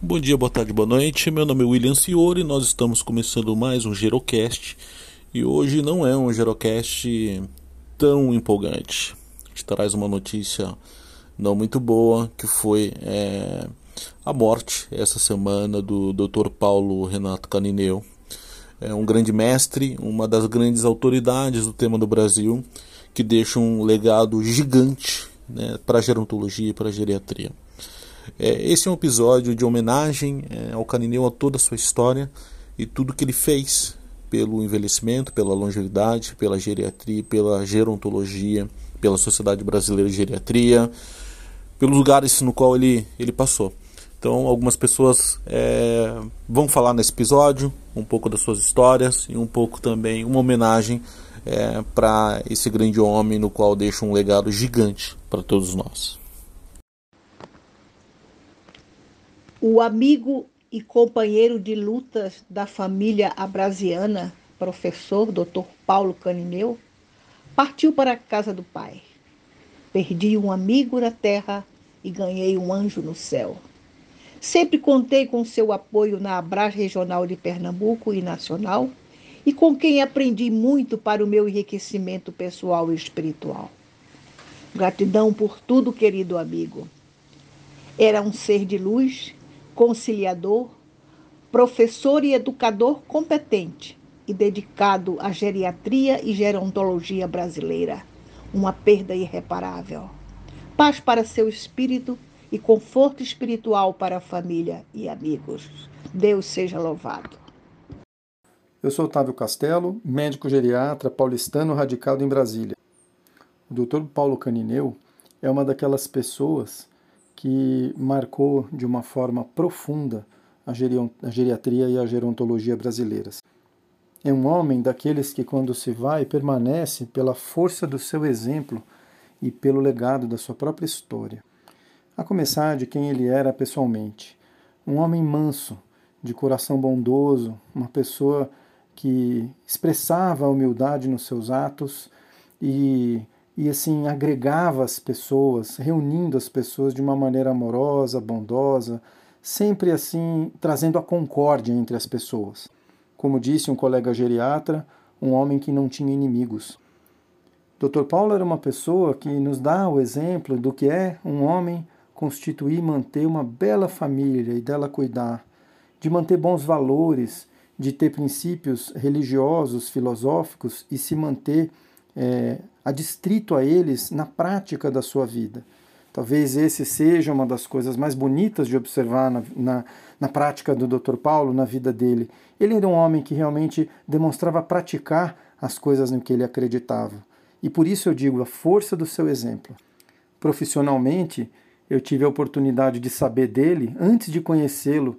Bom dia, boa tarde, boa noite. Meu nome é William Ciori nós estamos começando mais um Gerocast. E hoje não é um Gerocast tão empolgante. A gente traz uma notícia não muito boa, que foi é, a morte essa semana do Dr. Paulo Renato Canineu. É um grande mestre, uma das grandes autoridades do tema do Brasil, que deixa um legado gigante né, para a gerontologia e para a geriatria. É, esse é um episódio de homenagem é, ao Canineu, a toda a sua história e tudo que ele fez pelo envelhecimento, pela longevidade, pela geriatria, pela gerontologia, pela Sociedade Brasileira de Geriatria, pelos lugares no qual ele, ele passou. Então, algumas pessoas é, vão falar nesse episódio um pouco das suas histórias e um pouco também uma homenagem é, para esse grande homem no qual deixa um legado gigante para todos nós. O amigo e companheiro de lutas da família abrasiana, professor Dr. Paulo Canineu, partiu para a casa do pai. Perdi um amigo na terra e ganhei um anjo no céu. Sempre contei com seu apoio na Abras Regional de Pernambuco e nacional e com quem aprendi muito para o meu enriquecimento pessoal e espiritual. Gratidão por tudo, querido amigo. Era um ser de luz conciliador, professor e educador competente e dedicado à geriatria e gerontologia brasileira, uma perda irreparável. Paz para seu espírito e conforto espiritual para a família e amigos. Deus seja louvado. Eu sou Otávio Castelo, médico geriatra paulistano radicado em Brasília. O Dr. Paulo Canineu é uma daquelas pessoas que marcou de uma forma profunda a, geriatria e a gerontologia brasileiras. É um homem daqueles que, quando se vai, permanece pela força do seu exemplo e pelo legado da sua própria história. A começar de quem ele era pessoalmente. Um homem manso, de coração bondoso, uma pessoa que expressava a humildade nos seus atos e e assim agregava as pessoas, reunindo as pessoas de uma maneira amorosa, bondosa, sempre assim trazendo a concórdia entre as pessoas. Como disse um colega geriatra, um homem que não tinha inimigos. Dr. Paulo era uma pessoa que nos dá o exemplo do que é um homem constituir e manter uma bela família e dela cuidar, de manter bons valores, de ter princípios religiosos, filosóficos e se manter é, adstrito a eles na prática da sua vida. Talvez esse seja uma das coisas mais bonitas de observar na, na, na, prática do Dr. Paulo, na vida dele. Ele era um homem que realmente demonstrava praticar as coisas no que ele acreditava. E por isso eu digo a força do seu exemplo. Profissionalmente, eu tive a oportunidade de saber dele antes de conhecê-lo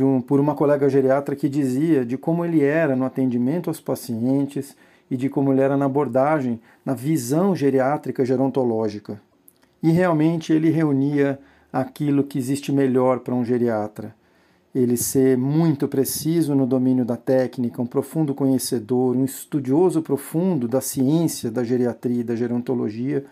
um, por uma colega geriatra que dizia de como ele era no atendimento aos pacientes, e de como ele era na abordagem, na visão geriátrica gerontológica. E realmente ele reunia aquilo que existe melhor para um geriatra. Ele ser muito preciso no domínio da técnica, um profundo conhecedor, um estudioso profundo da ciência da geriatria e da gerontologia,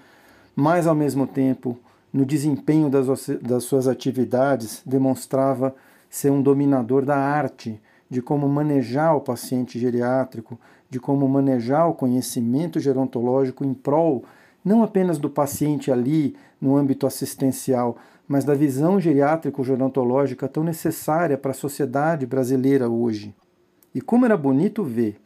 mas ao mesmo tempo, no desempenho das, das suas atividades, demonstrava ser um dominador da arte de como manejar o paciente geriátrico, de como manejar o conhecimento gerontológico em prol não apenas do paciente ali no âmbito assistencial, mas da visão geriátrico-gerontológica tão necessária para a sociedade brasileira hoje. E como era bonito ver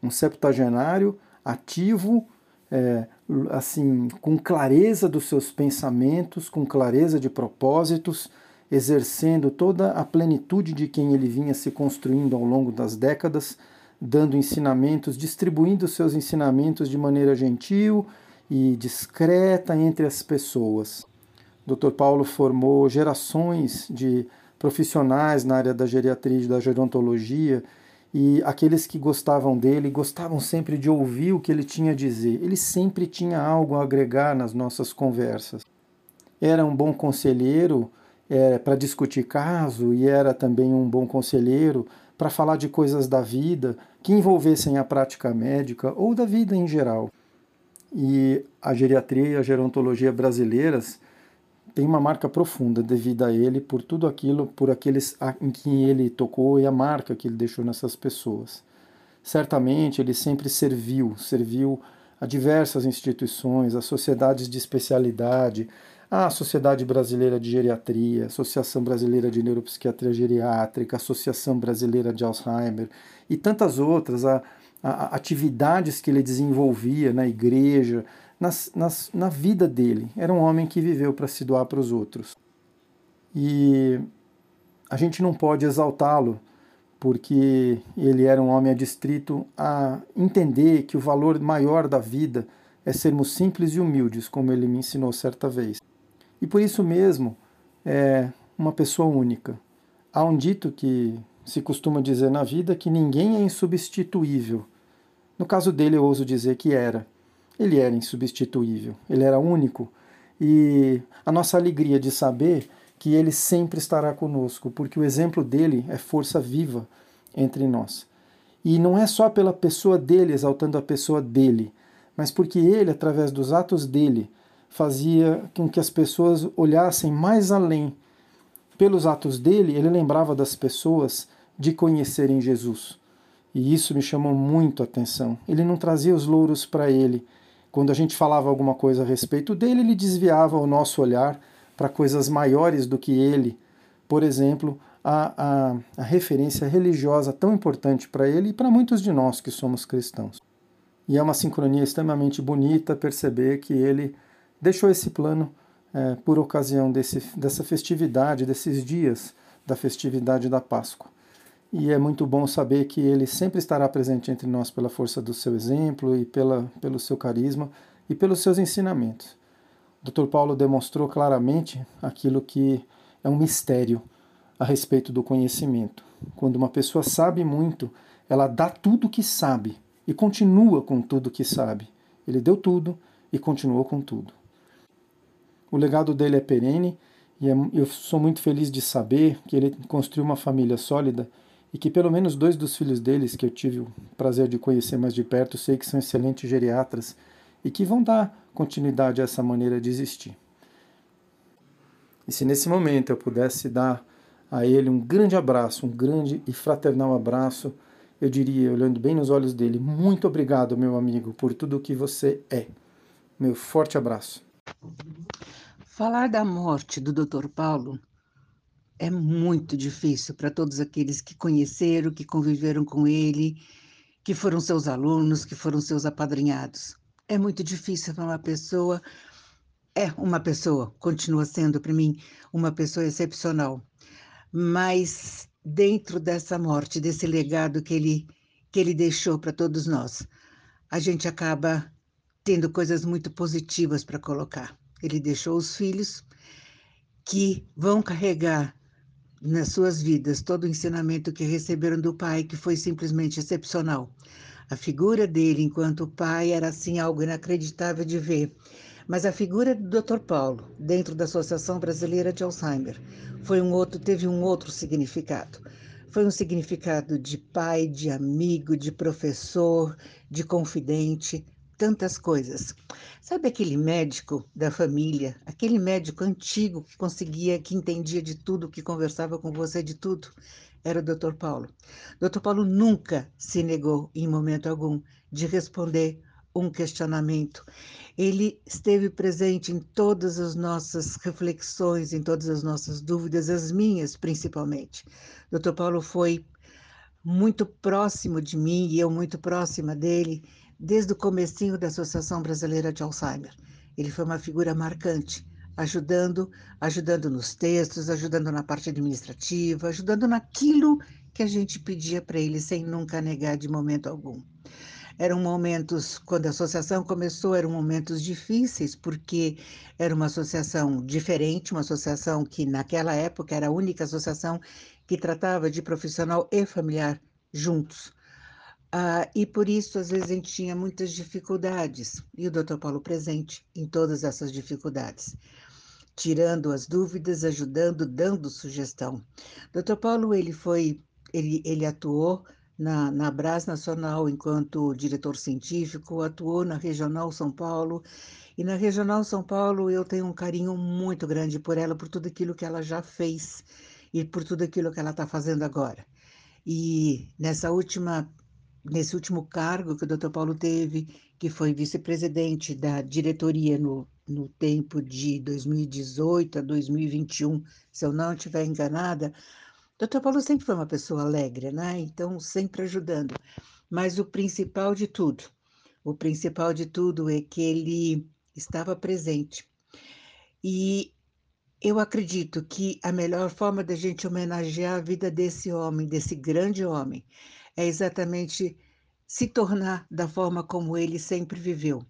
um septagenário ativo, é, assim, com clareza dos seus pensamentos, com clareza de propósitos, exercendo toda a plenitude de quem ele vinha se construindo ao longo das décadas dando ensinamentos, distribuindo seus ensinamentos de maneira gentil e discreta entre as pessoas. Dr. Paulo formou gerações de profissionais na área da geriatria e da gerontologia e aqueles que gostavam dele gostavam sempre de ouvir o que ele tinha a dizer. Ele sempre tinha algo a agregar nas nossas conversas. Era um bom conselheiro é, para discutir caso e era também um bom conselheiro para falar de coisas da vida que envolvessem a prática médica ou da vida em geral. E a geriatria e a gerontologia brasileiras tem uma marca profunda devido a ele por tudo aquilo, por aqueles em quem ele tocou e a marca que ele deixou nessas pessoas. Certamente ele sempre serviu, serviu a diversas instituições, a sociedades de especialidade, a Sociedade Brasileira de Geriatria, Associação Brasileira de Neuropsiquiatria Geriátrica, Associação Brasileira de Alzheimer e tantas outras, a, a, atividades que ele desenvolvia na igreja, nas, nas, na vida dele. Era um homem que viveu para se doar para os outros. E a gente não pode exaltá-lo porque ele era um homem adstrito a entender que o valor maior da vida é sermos simples e humildes, como ele me ensinou certa vez. E por isso mesmo é uma pessoa única. Há um dito que se costuma dizer na vida que ninguém é insubstituível. No caso dele, eu ouso dizer que era. Ele era insubstituível, ele era único. E a nossa alegria de saber que ele sempre estará conosco, porque o exemplo dele é força viva entre nós. E não é só pela pessoa dele, exaltando a pessoa dele, mas porque ele, através dos atos dele, fazia com que as pessoas olhassem mais além. Pelos atos dele, ele lembrava das pessoas de conhecerem Jesus. E isso me chamou muito a atenção. Ele não trazia os louros para ele, quando a gente falava alguma coisa a respeito dele, ele desviava o nosso olhar para coisas maiores do que ele. Por exemplo, a, a, a referência religiosa tão importante para ele e para muitos de nós que somos cristãos. E é uma sincronia extremamente bonita perceber que ele deixou esse plano é, por ocasião desse, dessa festividade, desses dias da festividade da Páscoa e é muito bom saber que ele sempre estará presente entre nós pela força do seu exemplo e pela, pelo seu carisma e pelos seus ensinamentos. Dr. Paulo demonstrou claramente aquilo que é um mistério a respeito do conhecimento. Quando uma pessoa sabe muito, ela dá tudo que sabe e continua com tudo que sabe. Ele deu tudo e continuou com tudo. O legado dele é perene e é eu sou muito feliz de saber que ele construiu uma família sólida e que pelo menos dois dos filhos deles, que eu tive o prazer de conhecer mais de perto, sei que são excelentes geriatras e que vão dar continuidade a essa maneira de existir. E se nesse momento eu pudesse dar a ele um grande abraço, um grande e fraternal abraço, eu diria, olhando bem nos olhos dele, muito obrigado, meu amigo, por tudo o que você é. Meu forte abraço. Falar da morte do Dr. Paulo é muito difícil para todos aqueles que conheceram, que conviveram com ele, que foram seus alunos, que foram seus apadrinhados. É muito difícil para uma pessoa, é uma pessoa, continua sendo para mim uma pessoa excepcional, mas dentro dessa morte, desse legado que ele que ele deixou para todos nós, a gente acaba tendo coisas muito positivas para colocar. Ele deixou os filhos que vão carregar nas suas vidas todo o ensinamento que receberam do pai, que foi simplesmente excepcional. A figura dele enquanto pai era assim algo inacreditável de ver. Mas a figura do Dr. Paulo, dentro da Associação Brasileira de Alzheimer, foi um outro, teve um outro significado. Foi um significado de pai, de amigo, de professor, de confidente, tantas coisas. Sabe aquele médico da família, aquele médico antigo que conseguia, que entendia de tudo, que conversava com você de tudo? Era o Dr. Paulo. Dr. Paulo nunca se negou, em momento algum, de responder um questionamento. Ele esteve presente em todas as nossas reflexões, em todas as nossas dúvidas, as minhas principalmente. Dr. Paulo foi muito próximo de mim e eu muito próxima dele desde o comecinho da Associação Brasileira de Alzheimer. Ele foi uma figura marcante, ajudando, ajudando nos textos, ajudando na parte administrativa, ajudando naquilo que a gente pedia para ele sem nunca negar de momento algum. Eram momentos, quando a associação começou, eram momentos difíceis, porque era uma associação diferente, uma associação que naquela época era a única associação que tratava de profissional e familiar juntos. Ah, e por isso, às vezes, a gente tinha muitas dificuldades, e o Dr. Paulo presente em todas essas dificuldades, tirando as dúvidas, ajudando, dando sugestão. Dr. Paulo, ele foi, ele, ele atuou na, na Brás Nacional enquanto diretor científico, atuou na Regional São Paulo. E na Regional São Paulo eu tenho um carinho muito grande por ela, por tudo aquilo que ela já fez e por tudo aquilo que ela está fazendo agora. E nessa última, nesse último cargo que o Dr. Paulo teve, que foi vice-presidente da diretoria no, no tempo de 2018 a 2021, se eu não estiver enganada, o Dr. Paulo sempre foi uma pessoa alegre, né? Então, sempre ajudando. Mas o principal de tudo, o principal de tudo é que ele estava presente. E eu acredito que a melhor forma da gente homenagear a vida desse homem, desse grande homem, é exatamente se tornar da forma como ele sempre viveu.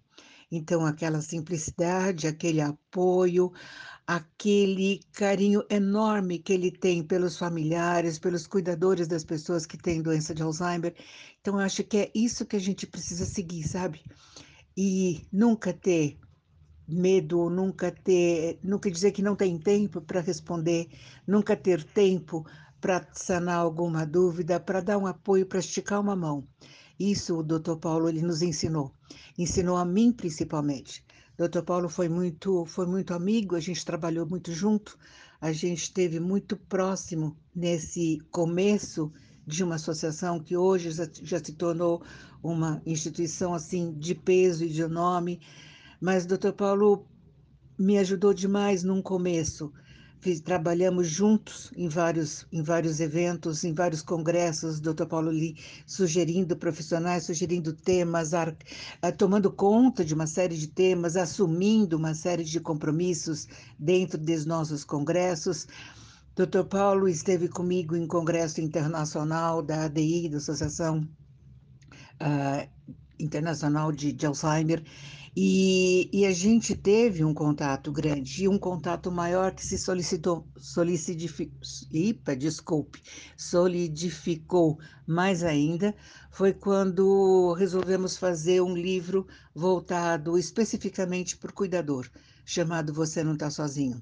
Então, aquela simplicidade, aquele apoio, aquele carinho enorme que ele tem pelos familiares, pelos cuidadores das pessoas que têm doença de Alzheimer. Então, acho que é isso que a gente precisa seguir, sabe? E nunca ter medo, nunca ter, nunca dizer que não tem tempo para responder, nunca ter tempo para sanar alguma dúvida, para dar um apoio, para esticar uma mão. Isso o Dr. Paulo ele nos ensinou, ensinou a mim principalmente. Dr. Paulo foi muito, foi muito amigo, a gente trabalhou muito junto, a gente esteve muito próximo nesse começo de uma associação que hoje já, já se tornou uma instituição assim de peso e de nome. Mas Dr. Paulo me ajudou demais num começo. Trabalhamos juntos em vários, em vários eventos, em vários congressos, Dr. Paulo Lee sugerindo profissionais, sugerindo temas, ar, uh, tomando conta de uma série de temas, assumindo uma série de compromissos dentro dos nossos congressos. Dr. Paulo esteve comigo em congresso internacional da ADI, da Associação uh, Internacional de, de Alzheimer, e, e, a gente teve um contato grande e um contato maior que se solicitou, solidificou, ipa, desculpe, solidificou mais ainda, foi quando resolvemos fazer um livro voltado especificamente para o cuidador, chamado Você Não Está Sozinho.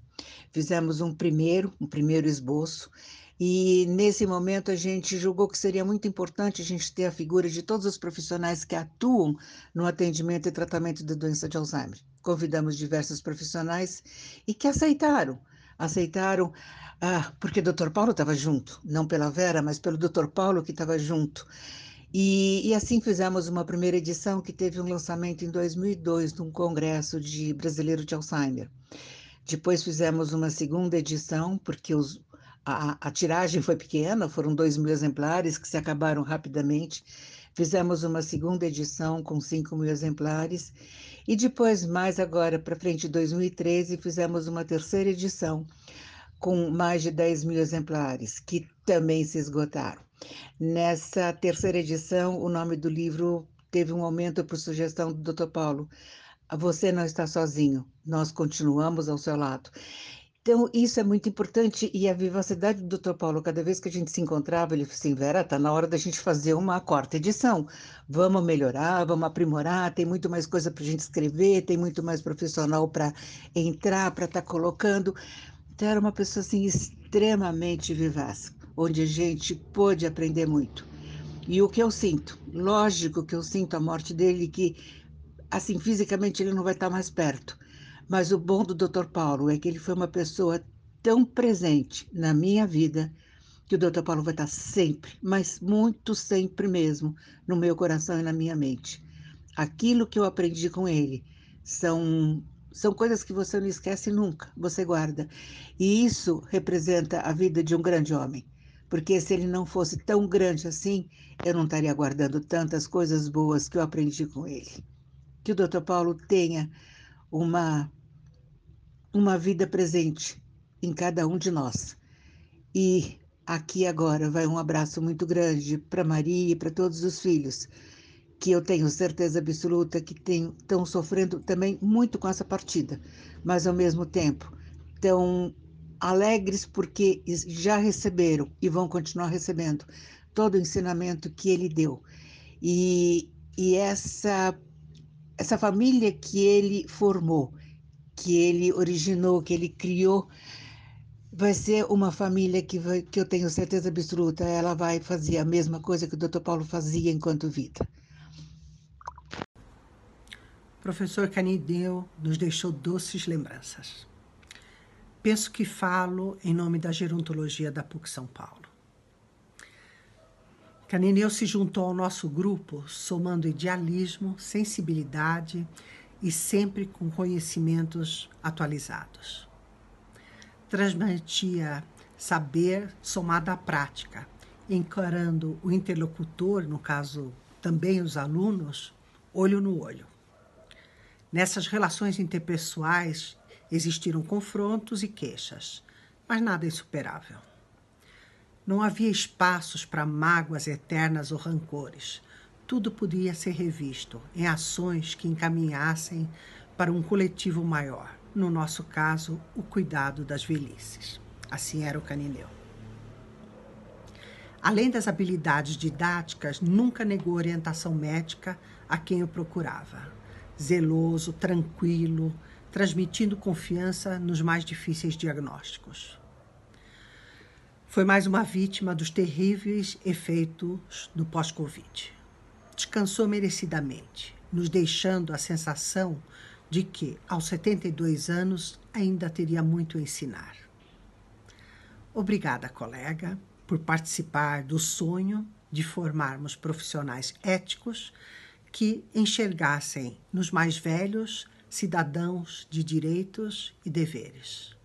Fizemos um primeiro, um primeiro esboço, e nesse momento a gente julgou que seria muito importante a gente ter a figura de todos os profissionais que atuam no atendimento e tratamento da doença de Alzheimer. Convidamos diversos profissionais e que aceitaram. Aceitaram ah, porque o Dr. Paulo estava junto, não pela Vera, mas pelo Dr. Paulo que estava junto. E, e, assim fizemos uma primeira edição que teve um lançamento em 2002 num congresso de brasileiro de Alzheimer. Depois fizemos uma segunda edição, porque os, a, a tiragem foi pequena, foram dois mil exemplares que se acabaram rapidamente. Fizemos uma segunda edição com 5 mil exemplares e depois, mais agora para frente, em 2013, fizemos uma terceira edição com mais de 10 mil exemplares, que também se esgotaram. Nessa terceira edição, o nome do livro teve um aumento por sugestão do Dr. Paulo. Você não está sozinho, nós continuamos ao seu lado. Então, isso é muito importante e a vivacidade do Dr. Paulo, cada vez que a gente se encontrava, ele falou assim, Vera, tá na hora da gente fazer uma quarta edição. Vamos melhorar, vamos aprimorar, tem muito mais coisa para a gente escrever, tem muito mais profissional para entrar, para estar tá colocando. Então, era uma pessoa assim extremamente vivaz, onde a gente pôde aprender muito. E o que eu sinto, lógico que eu sinto a morte dele, que assim, fisicamente ele não vai estar tá mais perto, mas o bom do Dr. Paulo é que ele foi uma pessoa tão presente na minha vida que o Dr. Paulo vai estar sempre, mas muito sempre mesmo, no meu coração e na minha mente. Aquilo que eu aprendi com ele são são coisas que você não esquece nunca, você guarda. E isso representa a vida de um grande homem. Porque se ele não fosse tão grande assim, eu não estaria guardando tantas coisas boas que eu aprendi com ele. Que o Dr. Paulo tenha uma, uma vida presente em cada um de nós. E aqui agora vai um abraço muito grande para Maria e para todos os filhos, que eu tenho certeza absoluta que estão sofrendo também muito com essa partida, mas ao mesmo tempo estão alegres porque já receberam e vão continuar recebendo todo o ensinamento que ele deu. E, e essa essa família que ele formou, que ele originou, que ele criou, vai ser uma família que, vai, que eu tenho certeza absoluta, ela vai fazer a mesma coisa que o Dr. Paulo fazia enquanto vida. Professor Canideu nos deixou doces lembranças. Penso que falo em nome da gerontologia da PUC São Paulo. Canineu se juntou ao nosso grupo, somando idealismo, sensibilidade e sempre com conhecimentos atualizados. Transmitia saber somado à prática, encarando o interlocutor, no caso também os alunos, olho no olho. Nessas relações interpessoais existiram confrontos e queixas, mas nada insuperável. Não havia espaços para mágoas eternas ou rancores. Tudo podia ser revisto em ações que encaminhassem para um coletivo maior, no nosso caso, o cuidado das velhices. Assim era o Canineu. Além das habilidades didáticas, nunca negou orientação médica a quem o procurava. Zeloso, tranquilo, transmitindo confiança nos mais difíceis diagnósticos foi mais uma vítima dos terríveis efeitos do pós-Covid. Descansou merecidamente, nos deixando a sensação de que, aos 72 anos, ainda teria muito a ensinar. Obrigada, colega, por participar do sonho de formarmos profissionais éticos que enxergassem nos mais velhos cidadãos de direitos e deveres.